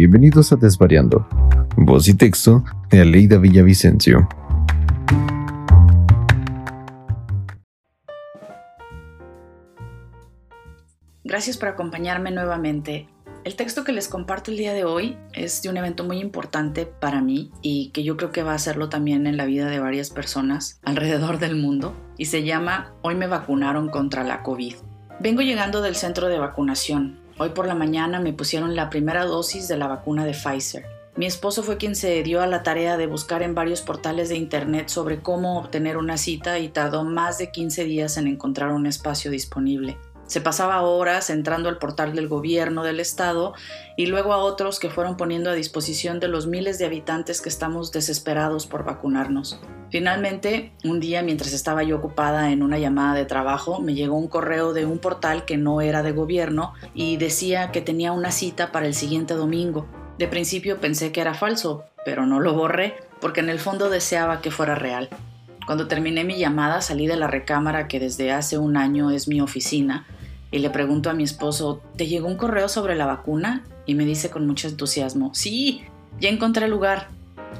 bienvenidos a Desvariando. Voz y texto de Aleida Villavicencio. Gracias por acompañarme nuevamente. El texto que les comparto el día de hoy es de un evento muy importante para mí y que yo creo que va a hacerlo también en la vida de varias personas alrededor del mundo y se llama Hoy me vacunaron contra la COVID. Vengo llegando del centro de vacunación. Hoy por la mañana me pusieron la primera dosis de la vacuna de Pfizer. Mi esposo fue quien se dio a la tarea de buscar en varios portales de internet sobre cómo obtener una cita y tardó más de 15 días en encontrar un espacio disponible. Se pasaba horas entrando al portal del gobierno del estado y luego a otros que fueron poniendo a disposición de los miles de habitantes que estamos desesperados por vacunarnos. Finalmente, un día mientras estaba yo ocupada en una llamada de trabajo, me llegó un correo de un portal que no era de gobierno y decía que tenía una cita para el siguiente domingo. De principio pensé que era falso, pero no lo borré porque en el fondo deseaba que fuera real. Cuando terminé mi llamada salí de la recámara que desde hace un año es mi oficina y le pregunto a mi esposo, ¿te llegó un correo sobre la vacuna? Y me dice con mucho entusiasmo, sí, ya encontré el lugar.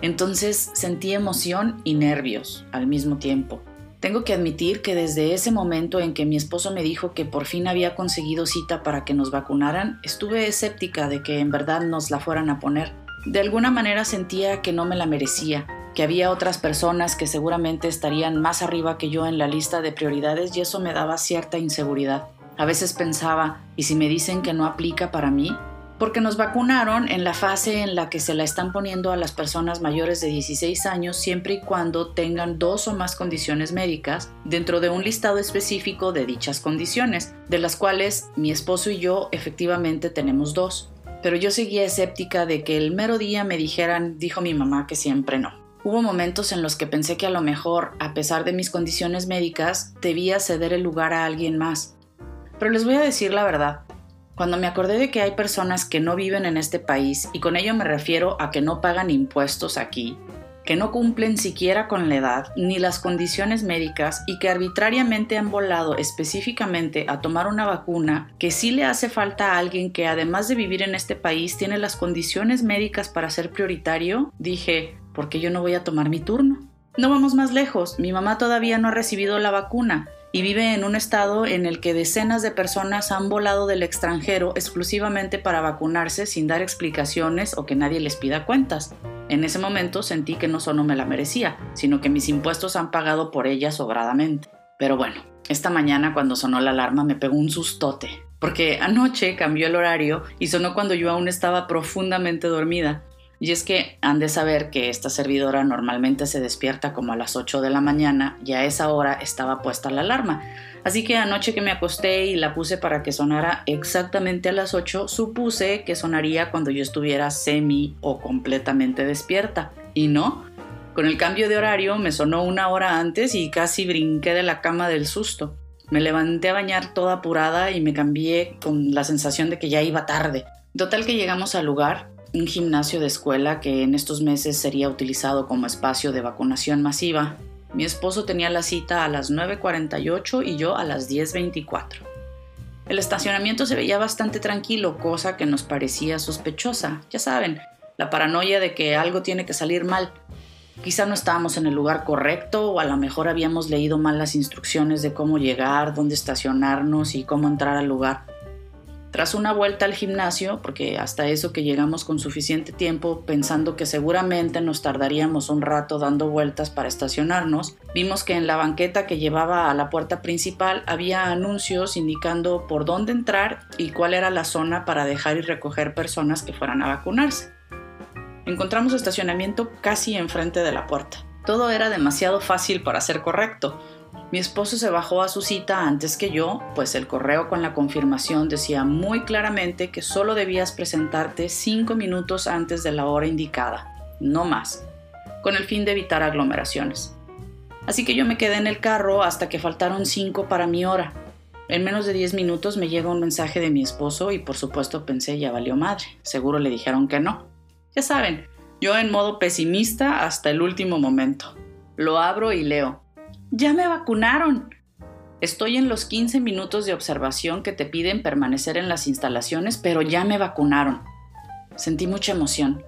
Entonces sentí emoción y nervios al mismo tiempo. Tengo que admitir que desde ese momento en que mi esposo me dijo que por fin había conseguido cita para que nos vacunaran, estuve escéptica de que en verdad nos la fueran a poner. De alguna manera sentía que no me la merecía, que había otras personas que seguramente estarían más arriba que yo en la lista de prioridades y eso me daba cierta inseguridad. A veces pensaba, ¿y si me dicen que no aplica para mí? Porque nos vacunaron en la fase en la que se la están poniendo a las personas mayores de 16 años siempre y cuando tengan dos o más condiciones médicas dentro de un listado específico de dichas condiciones, de las cuales mi esposo y yo efectivamente tenemos dos. Pero yo seguía escéptica de que el mero día me dijeran, dijo mi mamá, que siempre no. Hubo momentos en los que pensé que a lo mejor, a pesar de mis condiciones médicas, debía ceder el lugar a alguien más, pero les voy a decir la verdad. Cuando me acordé de que hay personas que no viven en este país, y con ello me refiero a que no pagan impuestos aquí, que no cumplen siquiera con la edad ni las condiciones médicas y que arbitrariamente han volado específicamente a tomar una vacuna que sí le hace falta a alguien que además de vivir en este país tiene las condiciones médicas para ser prioritario, dije, ¿por qué yo no voy a tomar mi turno? No vamos más lejos, mi mamá todavía no ha recibido la vacuna y vive en un estado en el que decenas de personas han volado del extranjero exclusivamente para vacunarse sin dar explicaciones o que nadie les pida cuentas. En ese momento sentí que no solo me la merecía, sino que mis impuestos han pagado por ella sobradamente. Pero bueno, esta mañana cuando sonó la alarma me pegó un sustote, porque anoche cambió el horario y sonó cuando yo aún estaba profundamente dormida. Y es que han de saber que esta servidora normalmente se despierta como a las 8 de la mañana y a esa hora estaba puesta la alarma. Así que anoche que me acosté y la puse para que sonara exactamente a las 8, supuse que sonaría cuando yo estuviera semi o completamente despierta. Y no, con el cambio de horario me sonó una hora antes y casi brinqué de la cama del susto. Me levanté a bañar toda apurada y me cambié con la sensación de que ya iba tarde. Total que llegamos al lugar un gimnasio de escuela que en estos meses sería utilizado como espacio de vacunación masiva. Mi esposo tenía la cita a las 9.48 y yo a las 10.24. El estacionamiento se veía bastante tranquilo, cosa que nos parecía sospechosa. Ya saben, la paranoia de que algo tiene que salir mal. Quizá no estábamos en el lugar correcto o a lo mejor habíamos leído mal las instrucciones de cómo llegar, dónde estacionarnos y cómo entrar al lugar. Tras una vuelta al gimnasio, porque hasta eso que llegamos con suficiente tiempo pensando que seguramente nos tardaríamos un rato dando vueltas para estacionarnos, vimos que en la banqueta que llevaba a la puerta principal había anuncios indicando por dónde entrar y cuál era la zona para dejar y recoger personas que fueran a vacunarse. Encontramos estacionamiento casi enfrente de la puerta. Todo era demasiado fácil para ser correcto, mi esposo se bajó a su cita antes que yo, pues el correo con la confirmación decía muy claramente que solo debías presentarte cinco minutos antes de la hora indicada, no más, con el fin de evitar aglomeraciones. Así que yo me quedé en el carro hasta que faltaron cinco para mi hora. En menos de diez minutos me llega un mensaje de mi esposo y por supuesto pensé ya valió madre, seguro le dijeron que no. Ya saben, yo en modo pesimista hasta el último momento. Lo abro y leo. Ya me vacunaron. Estoy en los 15 minutos de observación que te piden permanecer en las instalaciones, pero ya me vacunaron. Sentí mucha emoción.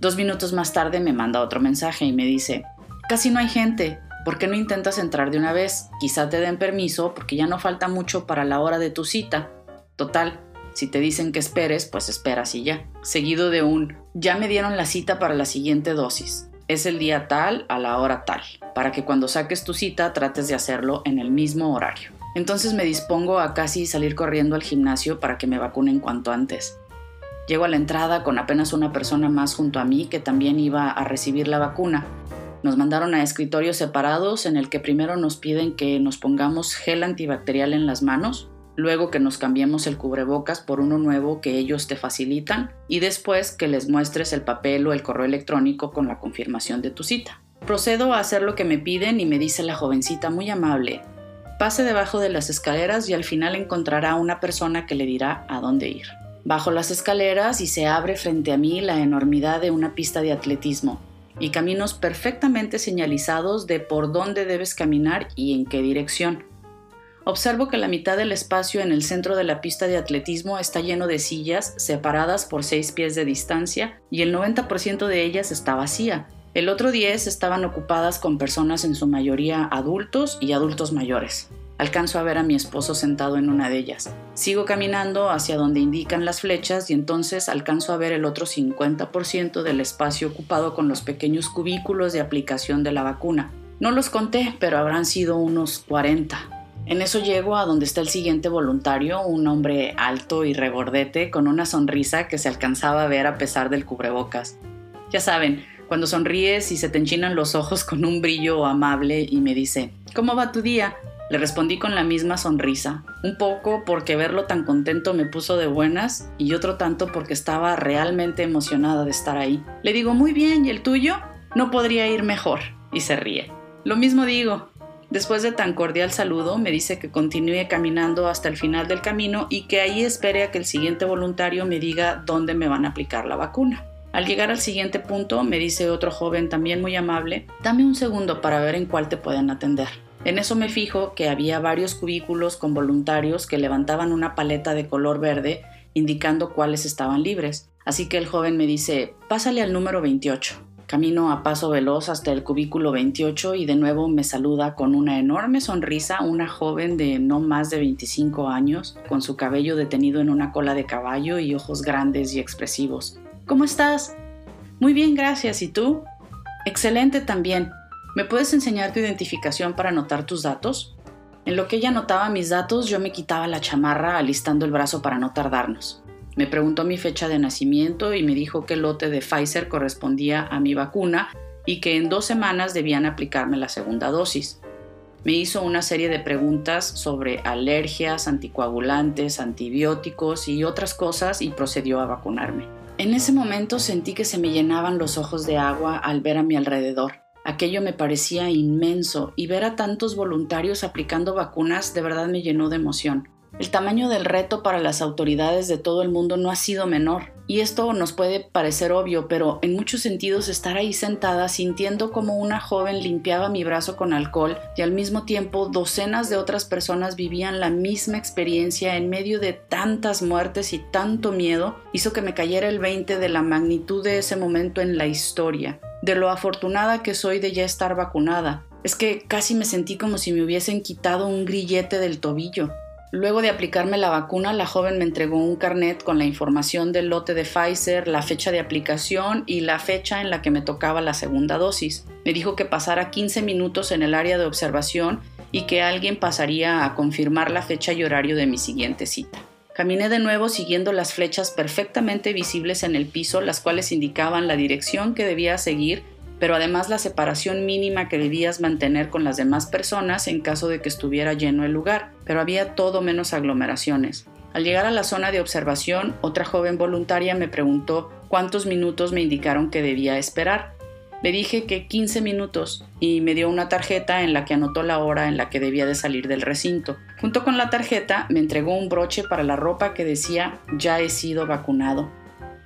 Dos minutos más tarde me manda otro mensaje y me dice, casi no hay gente, ¿por qué no intentas entrar de una vez? Quizá te den permiso porque ya no falta mucho para la hora de tu cita. Total, si te dicen que esperes, pues esperas y ya. Seguido de un, ya me dieron la cita para la siguiente dosis. Es el día tal a la hora tal, para que cuando saques tu cita trates de hacerlo en el mismo horario. Entonces me dispongo a casi salir corriendo al gimnasio para que me vacunen cuanto antes. Llego a la entrada con apenas una persona más junto a mí que también iba a recibir la vacuna. Nos mandaron a escritorios separados en el que primero nos piden que nos pongamos gel antibacterial en las manos, luego que nos cambiemos el cubrebocas por uno nuevo que ellos te facilitan y después que les muestres el papel o el correo electrónico con la confirmación de tu cita. Procedo a hacer lo que me piden y me dice la jovencita muy amable, pase debajo de las escaleras y al final encontrará una persona que le dirá a dónde ir. Bajo las escaleras y se abre frente a mí la enormidad de una pista de atletismo y caminos perfectamente señalizados de por dónde debes caminar y en qué dirección. Observo que la mitad del espacio en el centro de la pista de atletismo está lleno de sillas separadas por seis pies de distancia y el 90% de ellas está vacía. El otro 10 estaban ocupadas con personas en su mayoría adultos y adultos mayores. Alcanzo a ver a mi esposo sentado en una de ellas. Sigo caminando hacia donde indican las flechas y entonces alcanzo a ver el otro 50% del espacio ocupado con los pequeños cubículos de aplicación de la vacuna. No los conté, pero habrán sido unos 40. En eso llego a donde está el siguiente voluntario, un hombre alto y regordete con una sonrisa que se alcanzaba a ver a pesar del cubrebocas. Ya saben, cuando sonríes y se te enchinan los ojos con un brillo amable y me dice, ¿cómo va tu día? Le respondí con la misma sonrisa, un poco porque verlo tan contento me puso de buenas y otro tanto porque estaba realmente emocionada de estar ahí. Le digo, muy bien, ¿y el tuyo? No podría ir mejor. Y se ríe. Lo mismo digo. Después de tan cordial saludo, me dice que continúe caminando hasta el final del camino y que ahí espere a que el siguiente voluntario me diga dónde me van a aplicar la vacuna. Al llegar al siguiente punto, me dice otro joven también muy amable, dame un segundo para ver en cuál te pueden atender. En eso me fijo que había varios cubículos con voluntarios que levantaban una paleta de color verde indicando cuáles estaban libres. Así que el joven me dice, pásale al número 28. Camino a paso veloz hasta el cubículo 28 y de nuevo me saluda con una enorme sonrisa una joven de no más de 25 años, con su cabello detenido en una cola de caballo y ojos grandes y expresivos. ¿Cómo estás? Muy bien, gracias. ¿Y tú? Excelente también. ¿Me puedes enseñar tu identificación para anotar tus datos? En lo que ella anotaba mis datos, yo me quitaba la chamarra alistando el brazo para no tardarnos. Me preguntó mi fecha de nacimiento y me dijo que el lote de Pfizer correspondía a mi vacuna y que en dos semanas debían aplicarme la segunda dosis. Me hizo una serie de preguntas sobre alergias, anticoagulantes, antibióticos y otras cosas y procedió a vacunarme. En ese momento sentí que se me llenaban los ojos de agua al ver a mi alrededor. Aquello me parecía inmenso y ver a tantos voluntarios aplicando vacunas de verdad me llenó de emoción. El tamaño del reto para las autoridades de todo el mundo no ha sido menor. Y esto nos puede parecer obvio, pero en muchos sentidos estar ahí sentada sintiendo como una joven limpiaba mi brazo con alcohol y al mismo tiempo docenas de otras personas vivían la misma experiencia en medio de tantas muertes y tanto miedo, hizo que me cayera el 20 de la magnitud de ese momento en la historia de lo afortunada que soy de ya estar vacunada. Es que casi me sentí como si me hubiesen quitado un grillete del tobillo. Luego de aplicarme la vacuna, la joven me entregó un carnet con la información del lote de Pfizer, la fecha de aplicación y la fecha en la que me tocaba la segunda dosis. Me dijo que pasara 15 minutos en el área de observación y que alguien pasaría a confirmar la fecha y horario de mi siguiente cita. Caminé de nuevo siguiendo las flechas perfectamente visibles en el piso, las cuales indicaban la dirección que debía seguir, pero además la separación mínima que debías mantener con las demás personas en caso de que estuviera lleno el lugar, pero había todo menos aglomeraciones. Al llegar a la zona de observación, otra joven voluntaria me preguntó cuántos minutos me indicaron que debía esperar. Le dije que 15 minutos y me dio una tarjeta en la que anotó la hora en la que debía de salir del recinto. Junto con la tarjeta me entregó un broche para la ropa que decía ya he sido vacunado.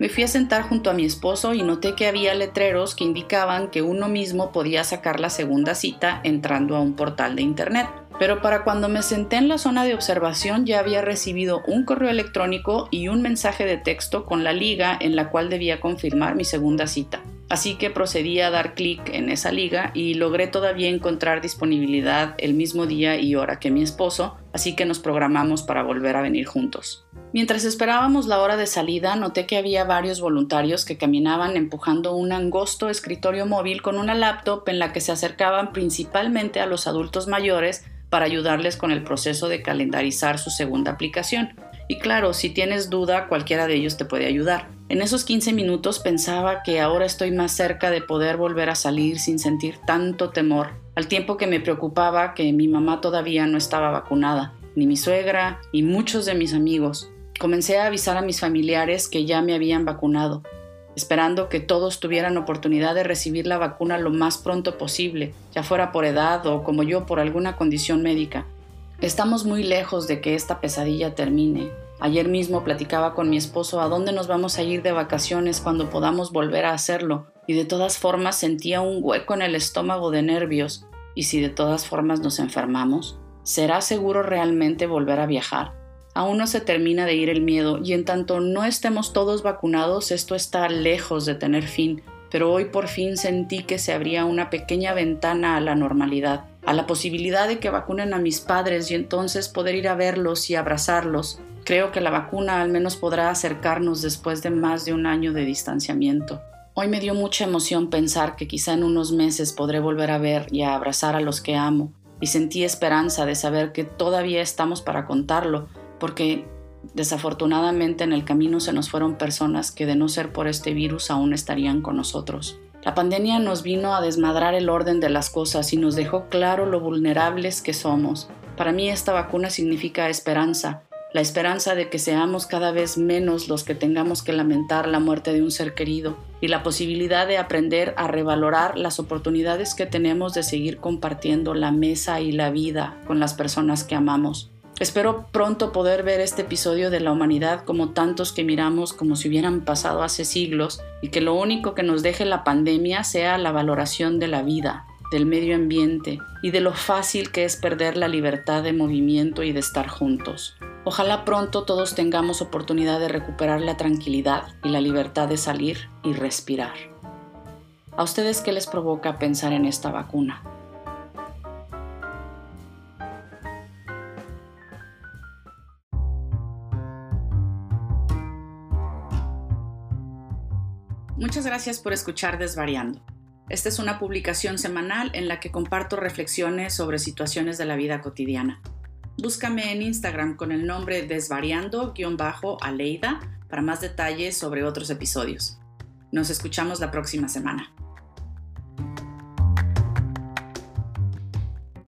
Me fui a sentar junto a mi esposo y noté que había letreros que indicaban que uno mismo podía sacar la segunda cita entrando a un portal de internet. Pero para cuando me senté en la zona de observación ya había recibido un correo electrónico y un mensaje de texto con la liga en la cual debía confirmar mi segunda cita. Así que procedí a dar clic en esa liga y logré todavía encontrar disponibilidad el mismo día y hora que mi esposo, así que nos programamos para volver a venir juntos. Mientras esperábamos la hora de salida, noté que había varios voluntarios que caminaban empujando un angosto escritorio móvil con una laptop en la que se acercaban principalmente a los adultos mayores para ayudarles con el proceso de calendarizar su segunda aplicación. Y claro, si tienes duda, cualquiera de ellos te puede ayudar. En esos 15 minutos pensaba que ahora estoy más cerca de poder volver a salir sin sentir tanto temor, al tiempo que me preocupaba que mi mamá todavía no estaba vacunada, ni mi suegra, y muchos de mis amigos. Comencé a avisar a mis familiares que ya me habían vacunado, esperando que todos tuvieran oportunidad de recibir la vacuna lo más pronto posible, ya fuera por edad o como yo por alguna condición médica. Estamos muy lejos de que esta pesadilla termine. Ayer mismo platicaba con mi esposo a dónde nos vamos a ir de vacaciones cuando podamos volver a hacerlo, y de todas formas sentía un hueco en el estómago de nervios. ¿Y si de todas formas nos enfermamos? ¿Será seguro realmente volver a viajar? Aún no se termina de ir el miedo y en tanto no estemos todos vacunados esto está lejos de tener fin, pero hoy por fin sentí que se abría una pequeña ventana a la normalidad, a la posibilidad de que vacunen a mis padres y entonces poder ir a verlos y abrazarlos. Creo que la vacuna al menos podrá acercarnos después de más de un año de distanciamiento. Hoy me dio mucha emoción pensar que quizá en unos meses podré volver a ver y a abrazar a los que amo, y sentí esperanza de saber que todavía estamos para contarlo, porque desafortunadamente en el camino se nos fueron personas que de no ser por este virus aún estarían con nosotros. La pandemia nos vino a desmadrar el orden de las cosas y nos dejó claro lo vulnerables que somos. Para mí esta vacuna significa esperanza, la esperanza de que seamos cada vez menos los que tengamos que lamentar la muerte de un ser querido y la posibilidad de aprender a revalorar las oportunidades que tenemos de seguir compartiendo la mesa y la vida con las personas que amamos. Espero pronto poder ver este episodio de la humanidad como tantos que miramos como si hubieran pasado hace siglos y que lo único que nos deje la pandemia sea la valoración de la vida, del medio ambiente y de lo fácil que es perder la libertad de movimiento y de estar juntos. Ojalá pronto todos tengamos oportunidad de recuperar la tranquilidad y la libertad de salir y respirar. ¿A ustedes qué les provoca pensar en esta vacuna? Muchas gracias por escuchar Desvariando. Esta es una publicación semanal en la que comparto reflexiones sobre situaciones de la vida cotidiana. Búscame en Instagram con el nombre desvariando-aleida para más detalles sobre otros episodios. Nos escuchamos la próxima semana.